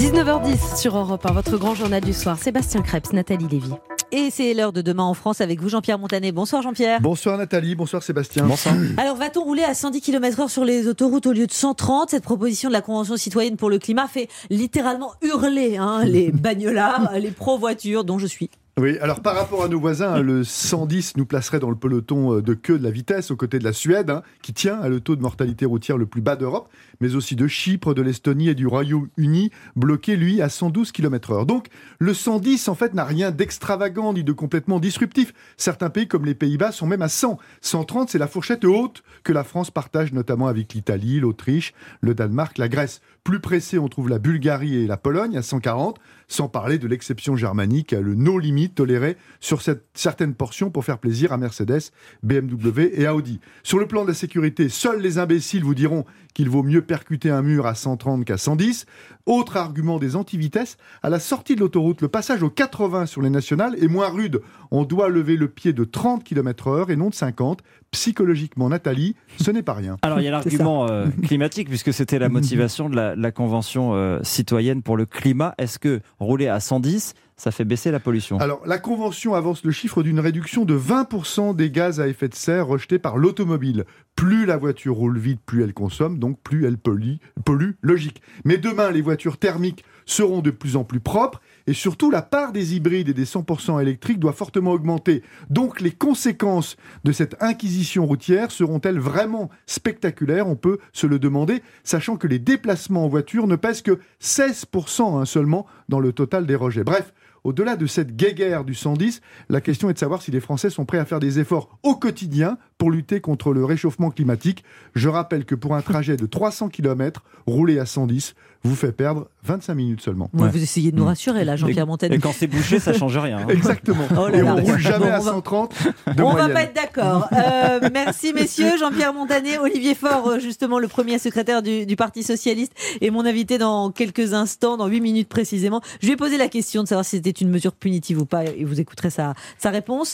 19h10 sur Europe 1, votre grand journal du soir. Sébastien Krebs, Nathalie Lévy. Et c'est l'heure de demain en France avec vous, Jean-Pierre Montanet. Bonsoir, Jean-Pierre. Bonsoir, Nathalie. Bonsoir, Sébastien. Bonsoir. Alors, va-t-on rouler à 110 km/h sur les autoroutes au lieu de 130 Cette proposition de la Convention citoyenne pour le climat fait littéralement hurler hein, les bagnolards, les pro-voitures, dont je suis. Oui, alors par rapport à nos voisins, le 110 nous placerait dans le peloton euh, de queue de la vitesse aux côtés de la Suède, hein, qui tient à le taux de mortalité routière le plus bas d'Europe, mais aussi de Chypre, de l'Estonie et du Royaume-Uni, bloqué lui à 112 km/h. Donc le 110 en fait n'a rien d'extravagant ni de complètement disruptif. Certains pays comme les Pays-Bas sont même à 100. 130 c'est la fourchette haute que la France partage notamment avec l'Italie, l'Autriche, le Danemark, la Grèce. Plus pressé, on trouve la Bulgarie et la Pologne à 140, sans parler de l'exception germanique, le no limit toléré sur cette, certaines portions pour faire plaisir à Mercedes, BMW et Audi. Sur le plan de la sécurité, seuls les imbéciles vous diront qu'il vaut mieux percuter un mur à 130 qu'à 110. Autre argument des antivitesses, à la sortie de l'autoroute, le passage aux 80 sur les nationales est moins rude. On doit lever le pied de 30 km heure et non de 50. Psychologiquement, Nathalie, ce n'est pas rien. Alors il y a l'argument euh, climatique, puisque c'était la motivation de la, la Convention euh, citoyenne pour le climat. Est-ce que rouler à 110, ça fait baisser la pollution Alors, la Convention avance le chiffre d'une réduction de 20% des gaz à effet de serre rejetés par l'automobile. Plus la voiture roule vite, plus elle consomme, donc plus elle pollue, logique. Mais demain, les voitures thermiques seront de plus en plus propres et surtout la part des hybrides et des 100% électriques doit fortement augmenter. Donc les conséquences de cette inquisition routière seront-elles vraiment spectaculaires? On peut se le demander, sachant que les déplacements en voiture ne pèsent que 16% hein, seulement dans le total des rejets. Bref, au-delà de cette guéguerre du 110, la question est de savoir si les Français sont prêts à faire des efforts au quotidien pour lutter contre le réchauffement climatique. Je rappelle que pour un trajet de 300 km, rouler à 110 vous fait perdre 25 minutes seulement. Vous essayez de nous rassurer là, Jean-Pierre Montanet. Et quand c'est bouché, ça change rien. hein. Exactement. Oh là Et là. on roule jamais Bon, à on va- 130 de On va moyenne. pas être d'accord. Euh, merci messieurs, Jean-Pierre Montanet, Olivier Faure, euh, justement le premier secrétaire du, du Parti Socialiste, et mon invité dans quelques instants, dans 8 minutes précisément. Je lui ai posé la question de savoir si c'était une mesure punitive ou pas, et vous écouterez sa, sa réponse.